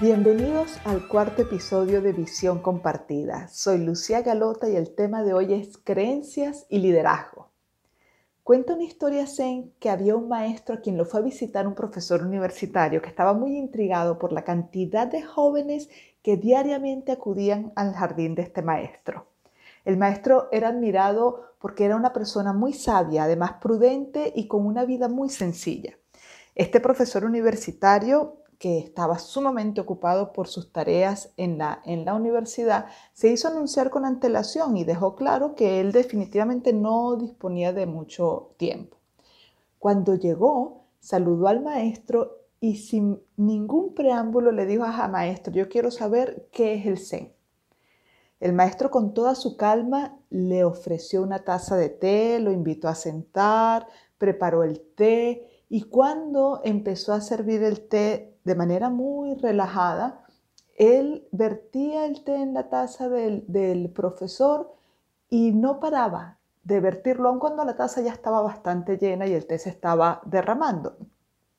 Bienvenidos al cuarto episodio de Visión Compartida. Soy Lucía Galota y el tema de hoy es creencias y liderazgo. Cuenta una historia zen que había un maestro a quien lo fue a visitar un profesor universitario que estaba muy intrigado por la cantidad de jóvenes que diariamente acudían al jardín de este maestro. El maestro era admirado porque era una persona muy sabia, además prudente y con una vida muy sencilla. Este profesor universitario que estaba sumamente ocupado por sus tareas en la, en la universidad, se hizo anunciar con antelación y dejó claro que él definitivamente no disponía de mucho tiempo. Cuando llegó, saludó al maestro y sin ningún preámbulo le dijo, a maestro, yo quiero saber qué es el Zen. El maestro con toda su calma le ofreció una taza de té, lo invitó a sentar, preparó el té y cuando empezó a servir el té de manera muy relajada, él vertía el té en la taza del, profesor y no paraba de vertirlo, aun cuando la taza ya estaba bastante llena y el té se estaba derramando.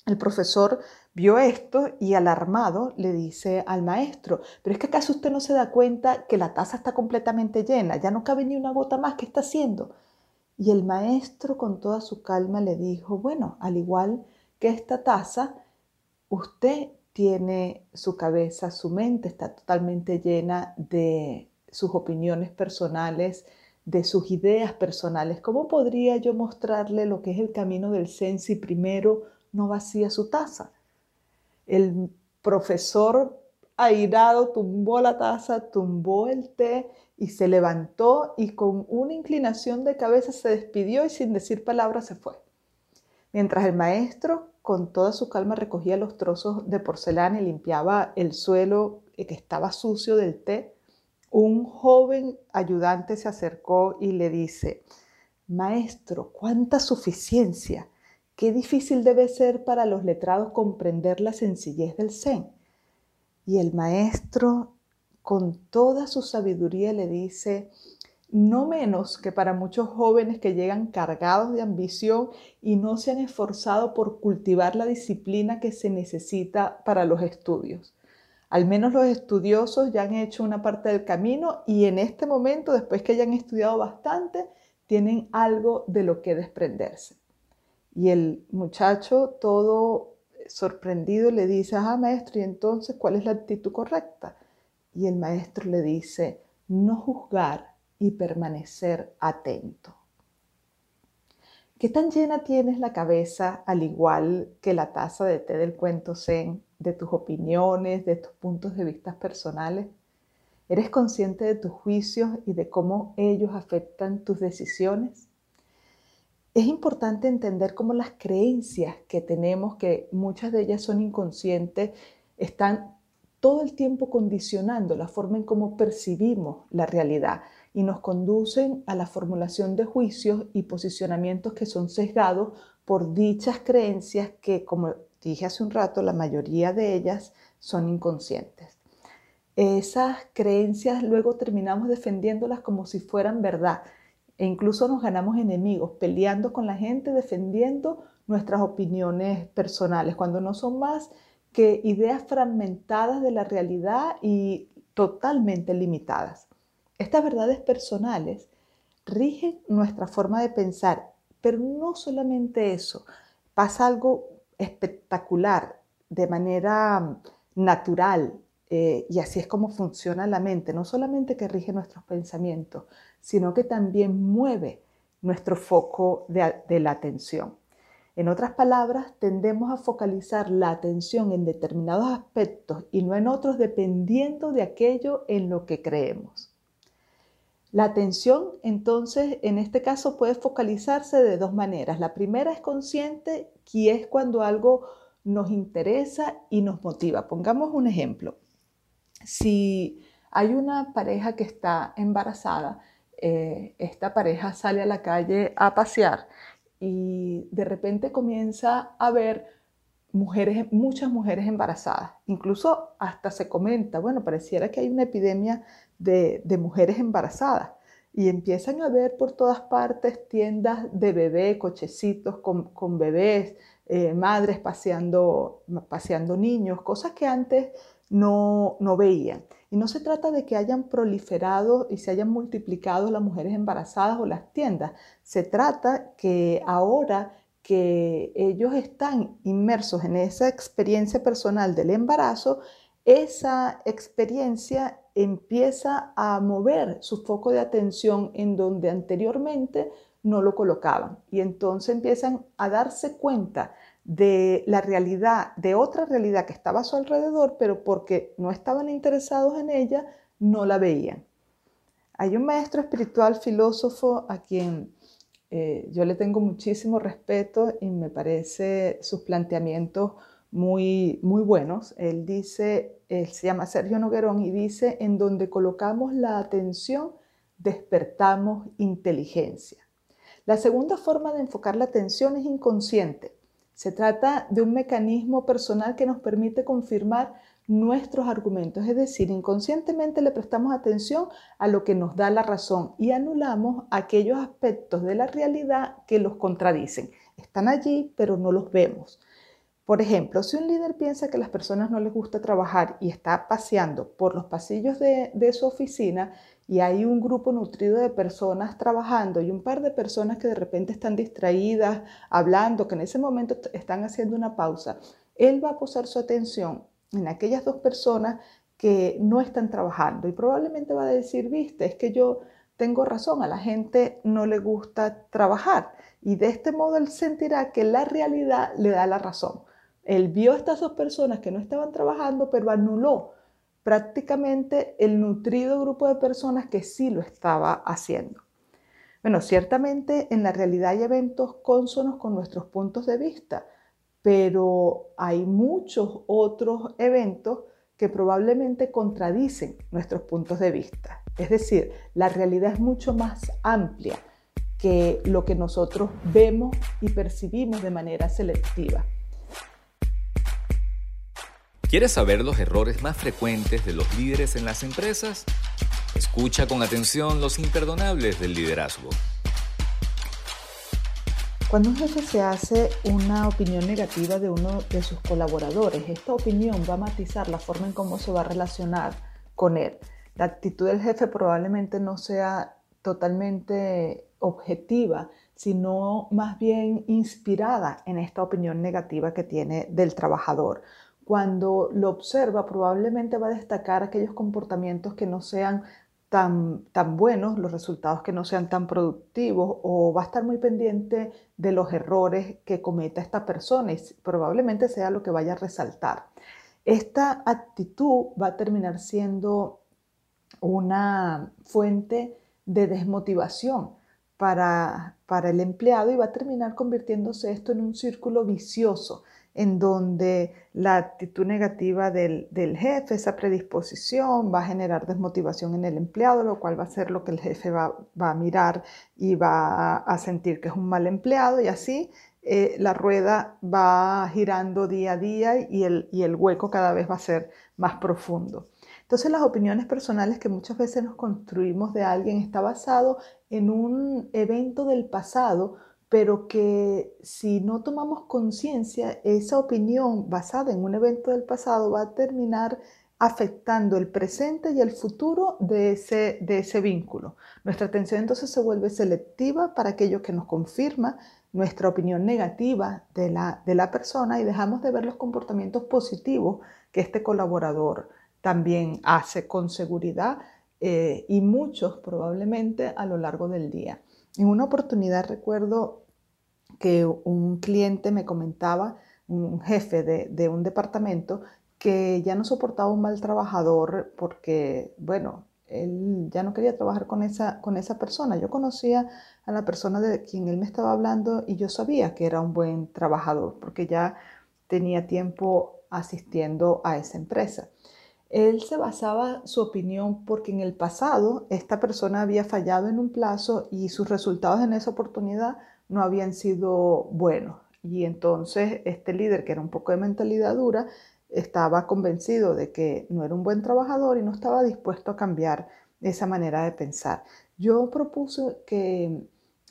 El profesor vio esto y alarmado le dice al maestro, pero es que acaso usted no se da cuenta que la taza está completamente llena, ya no cabe ni una gota más, ¿qué está haciendo? Y el maestro con toda su calma le dijo, bueno, al igual que esta taza, usted tiene su cabeza, su mente está totalmente llena de sus opiniones personales, de sus ideas personales. ¿Cómo podría yo mostrarle lo que es el camino del Zen si primero no vacía su taza? El profesor airado tumbó la taza, tumbó el té y se levantó y con una inclinación de cabeza se despidió y sin decir palabras se fue. Mientras el maestro con toda su calma recogía los trozos de porcelana y limpiaba el suelo que estaba sucio del té, un joven ayudante se acercó y le dice, Maestro, cuánta suficiencia. Qué difícil debe ser para los letrados comprender la sencillez del Zen. Y el maestro, con toda su sabiduría, le dice, no menos que para muchos jóvenes que llegan cargados de ambición y no se han esforzado por cultivar la disciplina que se necesita para los estudios. Al menos los estudiosos ya han hecho una parte del camino y en este momento, después que hayan estudiado bastante, tienen algo de lo que desprenderse. Y el muchacho, todo sorprendido, le dice, ah, maestro, ¿y entonces cuál es la actitud correcta? Y el maestro le dice, no juzgar y permanecer atento. ¿Qué tan llena tienes la cabeza, al igual que la taza de té del cuento Zen, de tus opiniones, de tus puntos de vista personales? ¿Eres consciente de tus juicios y de cómo ellos afectan tus decisiones? Es importante entender cómo las creencias que tenemos, que muchas de ellas son inconscientes, están todo el tiempo condicionando la forma en cómo percibimos la realidad y nos conducen a la formulación de juicios y posicionamientos que son sesgados por dichas creencias que, como dije hace un rato, la mayoría de ellas son inconscientes. Esas creencias luego terminamos defendiéndolas como si fueran verdad e incluso nos ganamos enemigos peleando con la gente defendiendo nuestras opiniones personales, cuando no son más que ideas fragmentadas de la realidad y totalmente limitadas. Estas verdades personales rigen nuestra forma de pensar, pero no solamente eso, pasa algo espectacular, de manera natural, eh, y así es como funciona la mente, no solamente que rige nuestros pensamientos, sino que también mueve nuestro foco de la atención. En otras palabras, tendemos a focalizar la atención en determinados aspectos y no en otros dependiendo de aquello en lo que creemos. La atención, entonces, en este caso puede focalizarse de dos maneras. La primera es consciente, que es cuando algo nos interesa y nos motiva. Pongamos un ejemplo. Si hay una pareja que está embarazada, eh, esta pareja sale a la calle a pasear y de repente comienza a ver mujeres, muchas mujeres embarazadas. Incluso hasta se comenta, bueno, pareciera que hay una epidemia de, mujeres embarazadas. Y empiezan a ver por todas partes tiendas de bebé, cochecitos con, bebés, eh, madres paseando, paseando niños, cosas que antes no, no veían. Y no se trata de que hayan proliferado y se hayan multiplicado las mujeres embarazadas o las tiendas. Se trata que ahora que ellos están inmersos en esa experiencia personal del embarazo, esa experiencia empieza a mover su foco de atención en donde anteriormente no lo colocaban. Y entonces empiezan a darse cuenta de la realidad, de otra realidad que estaba a su alrededor, pero porque no estaban interesados en ella, no la veían. Hay un maestro espiritual, filósofo, a quien eh, yo le tengo muchísimo respeto y me parece sus planteamientos muy, muy buenos. Él dice, él se llama Sergio Noguerón y dice, en donde colocamos la atención, despertamos inteligencia. La segunda forma de enfocar la atención es inconsciente. Se trata de un mecanismo personal que nos permite confirmar nuestros argumentos, es decir, inconscientemente le prestamos atención a lo que nos da la razón y anulamos aquellos aspectos de la realidad que los contradicen. Están allí, pero no los vemos. Por ejemplo, si un líder piensa que a las personas no les gusta trabajar y está paseando por los pasillos de, de su oficina, y hay un grupo nutrido de personas trabajando y un par de personas que de repente están distraídas, hablando, que en ese momento están haciendo una pausa, él va a posar su atención en aquellas dos personas que no están trabajando y probablemente va a decir, viste, es que yo tengo razón, a la gente no le gusta trabajar y de este modo él sentirá que la realidad le da la razón. Él vio a estas dos personas que no estaban trabajando, pero anuló prácticamente el nutrido grupo de personas que sí lo estaba haciendo. Bueno, ciertamente en la realidad hay eventos cónsonos con nuestros puntos de vista, pero hay muchos otros eventos que probablemente contradicen nuestros puntos de vista. Es decir, la realidad es mucho más amplia que lo que nosotros vemos y percibimos de manera selectiva. ¿Quieres saber los errores más frecuentes de los líderes en las empresas? Escucha con atención los imperdonables del liderazgo. Cuando un jefe se hace una opinión negativa de uno de sus colaboradores, esta opinión va a matizar la forma en cómo se va a relacionar con él. La actitud del jefe probablemente no sea totalmente objetiva, sino más bien inspirada en esta opinión negativa que tiene del trabajador cuando lo observa probablemente va a destacar aquellos comportamientos que no sean tan, tan buenos, los resultados que no sean tan productivos o va a estar muy pendiente de los errores que cometa esta persona y probablemente sea lo que vaya a resaltar. Esta actitud va a terminar siendo una fuente de desmotivación para, para el empleado y va a terminar convirtiéndose esto en un círculo vicioso en donde la actitud negativa del, jefe, esa predisposición, va a generar desmotivación en el empleado, lo cual va a ser lo que el jefe va, a mirar y va a sentir que es un mal empleado y así eh, la rueda va girando día a día y el, y el hueco cada vez va a ser más profundo. Entonces las opiniones personales que muchas veces nos construimos de alguien está basado en un evento del pasado pero que si no tomamos conciencia, esa opinión basada en un evento del pasado va a terminar afectando el presente y el futuro de ese, de ese vínculo. Nuestra atención entonces se vuelve selectiva para aquello que nos confirma nuestra opinión negativa de la, de la persona y dejamos de ver los comportamientos positivos que este colaborador también hace con seguridad eh, y muchos probablemente a lo largo del día. En una oportunidad recuerdo que un cliente me comentaba, un jefe de, un departamento, que ya no soportaba un mal trabajador porque, bueno, él ya no quería trabajar con esa, con esa persona. Yo conocía a la persona de quien él me estaba hablando y yo sabía que era un buen trabajador porque ya tenía tiempo asistiendo a esa empresa. Él se basaba su opinión porque en el pasado esta persona había fallado en un plazo y sus resultados en esa oportunidad no habían sido buenos. Y entonces este líder, que era un poco de mentalidad dura, estaba convencido de que no era un buen trabajador y no estaba dispuesto a cambiar esa manera de pensar. Yo propuse que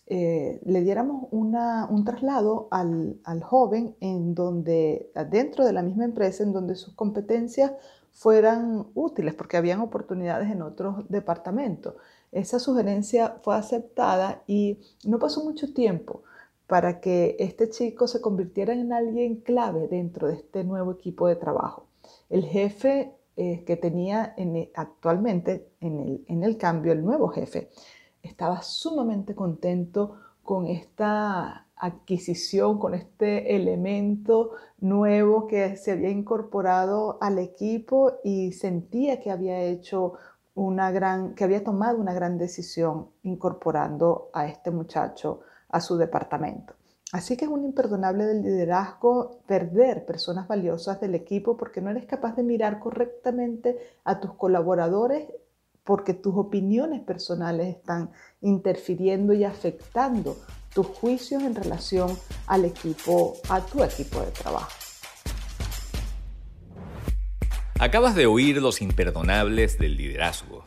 eh, le diéramos un traslado al, al, joven en donde, dentro de la misma empresa, en donde sus competencias fueran útiles, porque habían oportunidades en otros departamentos. Esa sugerencia fue aceptada y no pasó mucho tiempo para que este chico se convirtiera en alguien clave dentro de este nuevo equipo de trabajo. El jefe eh, que tenía e, actualmente en en el cambio, el nuevo jefe, estaba sumamente contento con esta adquisición, con este elemento nuevo que se había incorporado al equipo y sentía que había hecho una gran, que había tomado una gran decisión incorporando a este muchacho a su departamento. Así que es un imperdonable del liderazgo perder personas valiosas del equipo porque no eres capaz de mirar correctamente a tus colaboradores porque tus opiniones personales están interfiriendo y afectando tus juicios en relación al equipo, a tu equipo de trabajo. Acabas de oír los imperdonables del liderazgo.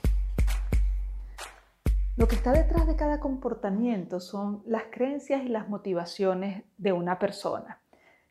Lo que está detrás de cada comportamiento son las creencias y las motivaciones de una persona.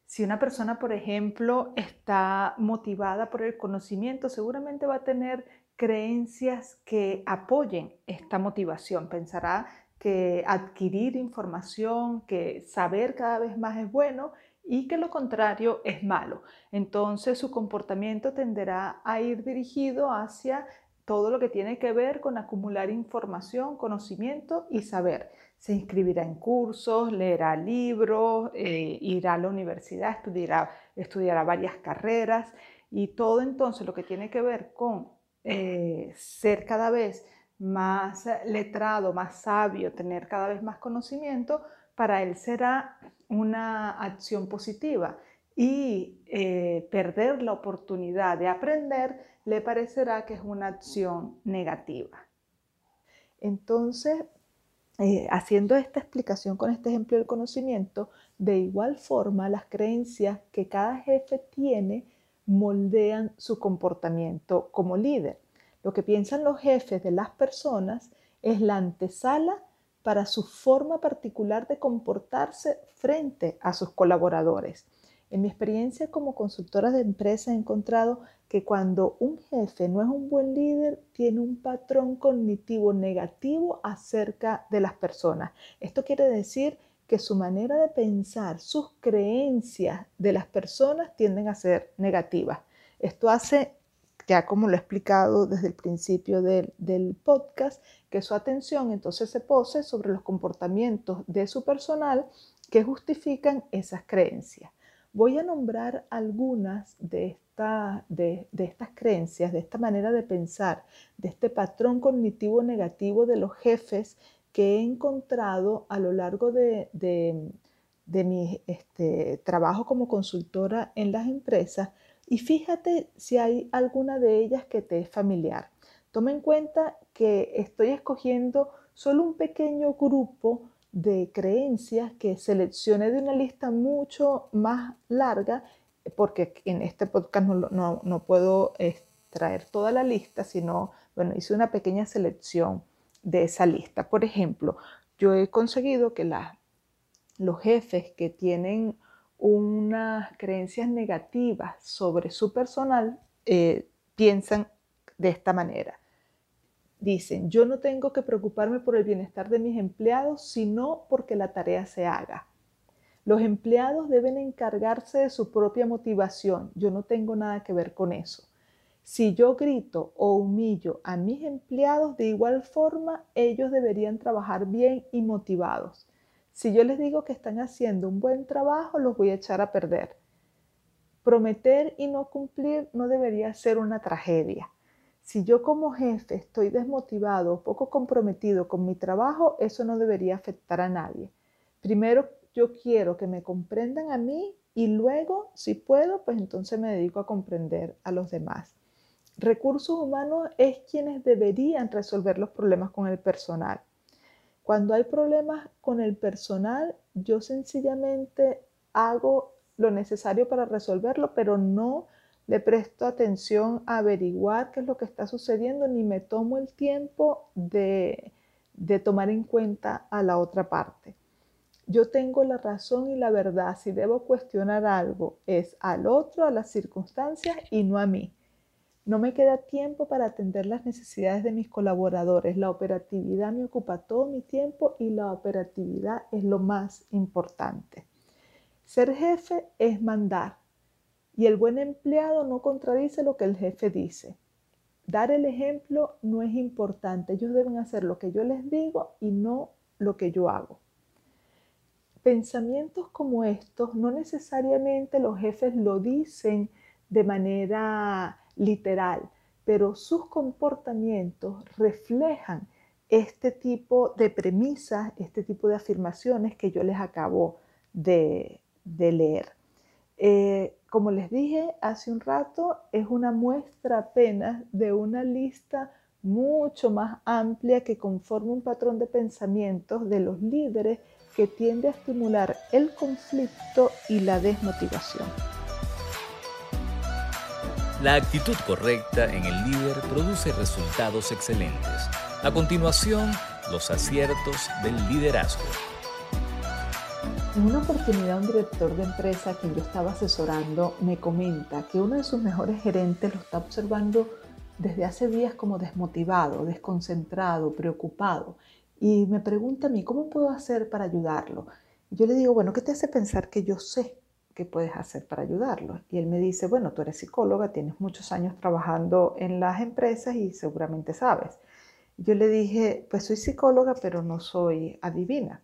Si una persona, por ejemplo, está motivada por el conocimiento, seguramente va a tener creencias que apoyen esta motivación. Pensará que adquirir información, que saber cada vez más es bueno y que lo contrario es malo. Entonces su comportamiento tenderá a ir dirigido hacia todo lo que tiene que ver con acumular información, conocimiento y saber. Se inscribirá en cursos, leerá libros, eh, irá a la universidad, estudiará, estudiará varias carreras y todo entonces lo que tiene que ver con eh, ser cada vez más letrado, más sabio, tener cada vez más conocimiento, para él será una acción positiva y eh, perder la oportunidad de aprender le parecerá que es una acción negativa. Entonces, eh, haciendo esta explicación con este ejemplo del conocimiento, de igual forma las creencias que cada jefe tiene moldean su comportamiento como líder. Lo que piensan los jefes de las personas es la antesala para su forma particular de comportarse frente a sus colaboradores. En mi experiencia como consultora de empresa he encontrado que cuando un jefe no es un buen líder, tiene un patrón cognitivo negativo acerca de las personas. Esto quiere decir que su manera de pensar, sus creencias de las personas tienden a ser negativas. Esto hace, ya como lo he explicado desde el principio del, del podcast, que su atención entonces se pose sobre los comportamientos de su personal que justifican esas creencias. Voy a nombrar algunas de, de, estas creencias, de esta manera de pensar, de este patrón cognitivo negativo de los jefes que he encontrado a lo largo de, mi este, trabajo como consultora en las empresas y fíjate si hay alguna de ellas que te es familiar. Toma en cuenta que estoy escogiendo solo un pequeño grupo de creencias que seleccioné de una lista mucho más larga, porque en este podcast no, puedo extraer toda la lista, sino, bueno, hice una pequeña selección de esa lista. Por ejemplo, yo he conseguido que los jefes que tienen unas creencias negativas sobre su personal eh, piensan de esta manera. Dicen, yo no tengo que preocuparme por el bienestar de mis empleados, sino porque la tarea se haga. Los empleados deben encargarse de su propia motivación. Yo no tengo nada que ver con eso. Si yo grito o humillo a mis empleados de igual forma, ellos deberían trabajar bien y motivados. Si yo les digo que están haciendo un buen trabajo, los voy a echar a perder. Prometer y no cumplir no debería ser una tragedia. Si yo como jefe estoy desmotivado o poco comprometido con mi trabajo, eso no debería afectar a nadie. Primero, yo quiero que me comprendan a mí y luego, si puedo, pues entonces me dedico a comprender a los demás. Recursos humanos es quienes deberían resolver los problemas con el personal. Cuando hay problemas con el personal, yo sencillamente hago lo necesario para resolverlo, pero no le presto atención a averiguar qué es lo que está sucediendo, ni me tomo el tiempo de, de tomar en cuenta a la otra parte. Yo tengo la razón y la verdad. Si debo cuestionar algo, es al otro, a las circunstancias y no a mí. No me queda tiempo para atender las necesidades de mis colaboradores. La operatividad me ocupa todo mi tiempo y la operatividad es lo más importante. Ser jefe es mandar y el buen empleado no contradice lo que el jefe dice. Dar el ejemplo no es importante. Ellos deben hacer lo que yo les digo y no lo que yo hago. Pensamientos como estos no necesariamente los jefes lo dicen de manera literal, pero sus comportamientos reflejan este tipo de premisas, este tipo de afirmaciones que yo les acabo de, leer. Eh, como les dije hace un rato, es una muestra apenas de una lista mucho más amplia que conforma un patrón de pensamientos de los líderes que tiende a estimular el conflicto y la desmotivación. La actitud correcta en el líder produce resultados excelentes. A continuación, los aciertos del liderazgo. En una oportunidad, un director de empresa que yo estaba asesorando me comenta que uno de sus mejores gerentes lo está observando desde hace días como desmotivado, desconcentrado, preocupado. Y me pregunta a mí, ¿cómo puedo hacer para ayudarlo? Yo le digo, bueno, ¿qué te hace pensar que yo sé puedes hacer para ayudarlo? Y él me dice, bueno, tú eres psicóloga, tienes muchos años trabajando en las empresas y seguramente sabes. Yo le dije, pues soy psicóloga, pero no soy adivina.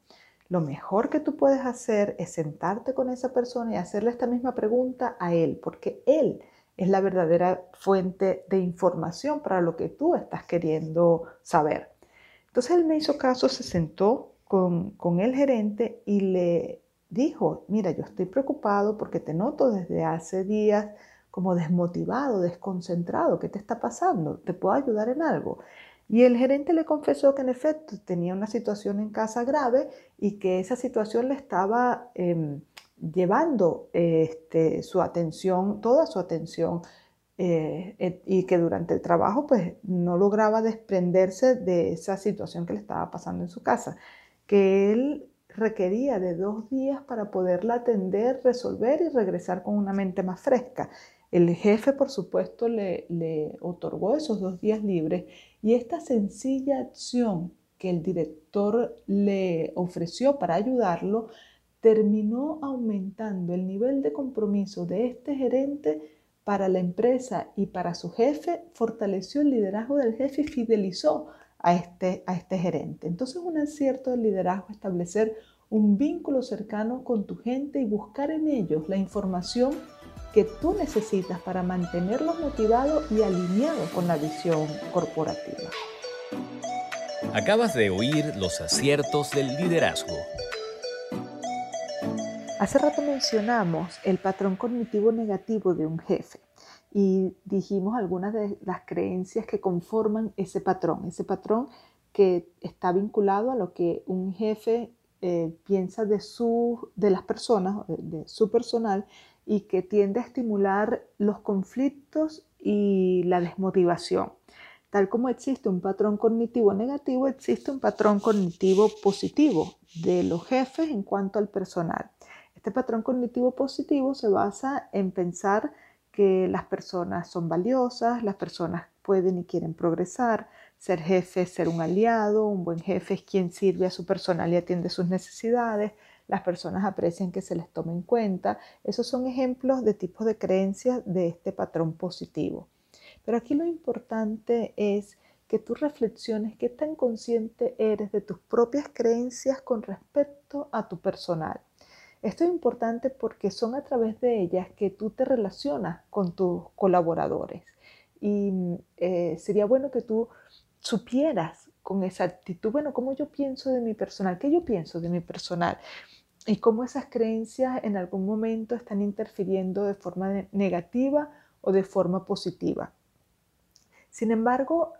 Lo mejor que tú puedes hacer es sentarte con esa persona y hacerle esta misma pregunta a él, porque él es la verdadera fuente de información para lo que tú estás queriendo saber. Entonces él me hizo caso, se sentó con, con el gerente y le dijo, mira, yo estoy preocupado porque te noto desde hace días como desmotivado, desconcentrado, ¿qué te está pasando? ¿Te puedo ayudar en algo? Y el gerente le confesó que en efecto tenía una situación en casa grave y que esa situación le estaba em, llevando este, su atención, toda su atención, eh, y que durante el trabajo pues no lograba desprenderse de esa situación que le estaba pasando en su casa, que él requería de dos días para poderla atender, resolver y regresar con una mente más fresca. El jefe, por supuesto, le, otorgó esos dos días libres y esta sencilla acción que el director le ofreció para ayudarlo terminó aumentando el nivel de compromiso de este gerente para la empresa y para su jefe, fortaleció el liderazgo del jefe y fidelizó a este, a este gerente. Entonces, un acierto del liderazgo es establecer un vínculo cercano con tu gente y buscar en ellos la información que tú necesitas para mantenerlos motivados y alineados con la visión corporativa. Acabas de oír los aciertos del liderazgo. Hace rato mencionamos el patrón cognitivo negativo de un jefe y dijimos algunas de las creencias que conforman ese patrón, ese patrón que está vinculado a lo que un jefe eh, piensa de, su, de las personas, de su personal y que tiende a estimular los conflictos y la desmotivación. Tal como existe un patrón cognitivo negativo, existe un patrón cognitivo positivo de los jefes en cuanto al personal. Este patrón cognitivo positivo se basa en pensar que las personas son valiosas, las personas pueden y quieren progresar, ser jefe es ser un aliado, un buen jefe es quien sirve a su personal y atiende sus necesidades, las personas aprecian que se les tome en cuenta. Esos son ejemplos de tipos de creencias de este patrón positivo. Pero aquí lo importante es que tú reflexiones qué tan consciente eres de tus propias creencias con respecto a tu personal. Esto es importante porque son a través de ellas que tú te relacionas con tus colaboradores. Y eh, sería bueno que tú supieras con esa actitud, bueno, ¿cómo yo pienso de mi personal? ¿Qué yo pienso de mi personal? y cómo esas creencias en algún momento están interfiriendo de forma negativa o de forma positiva. Sin embargo,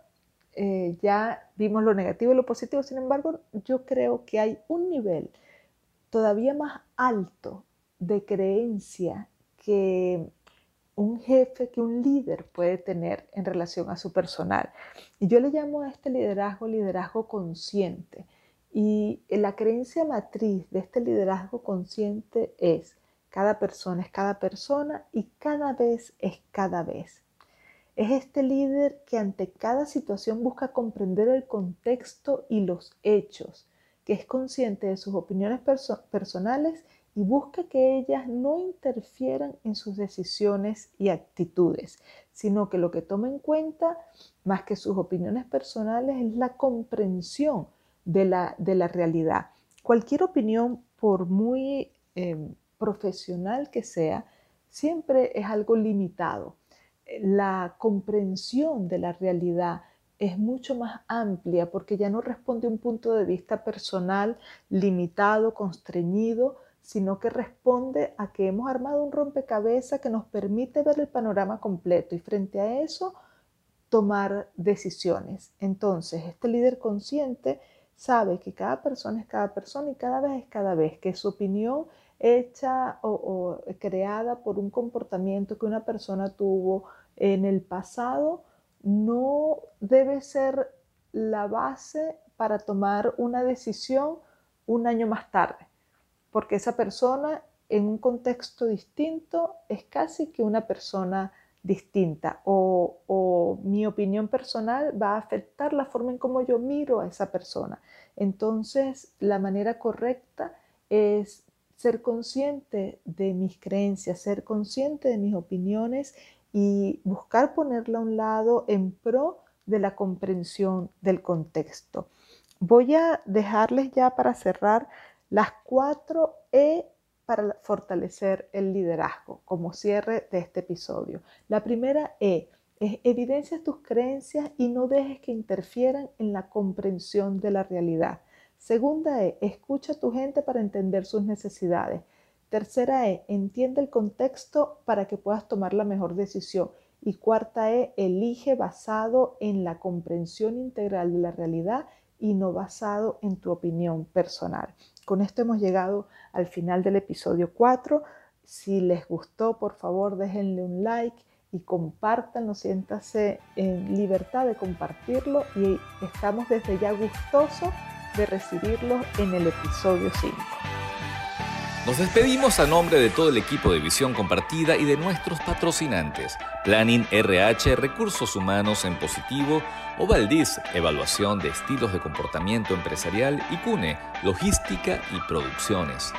eh, ya vimos lo negativo y lo positivo, sin embargo, yo creo que hay un nivel todavía más alto de creencia que un jefe, que un líder puede tener en relación a su personal. Y yo le llamo a este liderazgo liderazgo consciente. Y la creencia matriz de este liderazgo consciente es, cada persona es cada persona y cada vez es cada vez. Es este líder que ante cada situación busca comprender el contexto y los hechos, que es consciente de sus opiniones personales y busca que ellas no interfieran en sus decisiones y actitudes, sino que lo que toma en cuenta, más que sus opiniones personales, es la comprensión de la, de la realidad. Cualquier opinión, por muy em, profesional que sea, siempre es algo limitado. La comprensión de la realidad es mucho más amplia porque ya no responde a un punto de vista personal limitado, constreñido, sino que responde a que hemos armado un rompecabezas que nos permite ver el panorama completo y frente a eso tomar decisiones. Entonces, este líder consciente sabe que cada persona es cada persona y cada vez es cada vez, que su opinión hecha o, creada por un comportamiento que una persona tuvo en el pasado no debe ser la base para tomar una decisión un año más tarde porque esa persona en un contexto distinto es casi que una persona distinta o, mi opinión personal va a afectar la forma en cómo yo miro a esa persona. Entonces, la manera correcta es ser consciente de mis creencias, ser consciente de mis opiniones y buscar ponerla a un lado en pro de la comprensión del contexto. Voy a dejarles ya para cerrar las cuatro E para fortalecer el liderazgo, como cierre de este episodio. La primera E es evidencia tus creencias y no dejes que interfieran en la comprensión de la realidad. Segunda E, escucha a tu gente para entender sus necesidades. Tercera E, entiende el contexto para que puedas tomar la mejor decisión. Y cuarta E, elige basado en la comprensión integral de la realidad y no basado en tu opinión personal. Con esto hemos llegado al final del episodio 4. Si les gustó, por favor, déjenle un like y compártanlo, siéntase en libertad de compartirlo y estamos desde ya gustosos de recibirlos en el episodio 5. Nos despedimos a nombre de todo el equipo de Visión Compartida y de nuestros patrocinantes, Planning RH, Recursos Humanos en Positivo, Ovaldis, Evaluación de Estilos de Comportamiento Empresarial y CUNE, Logística y Producciones.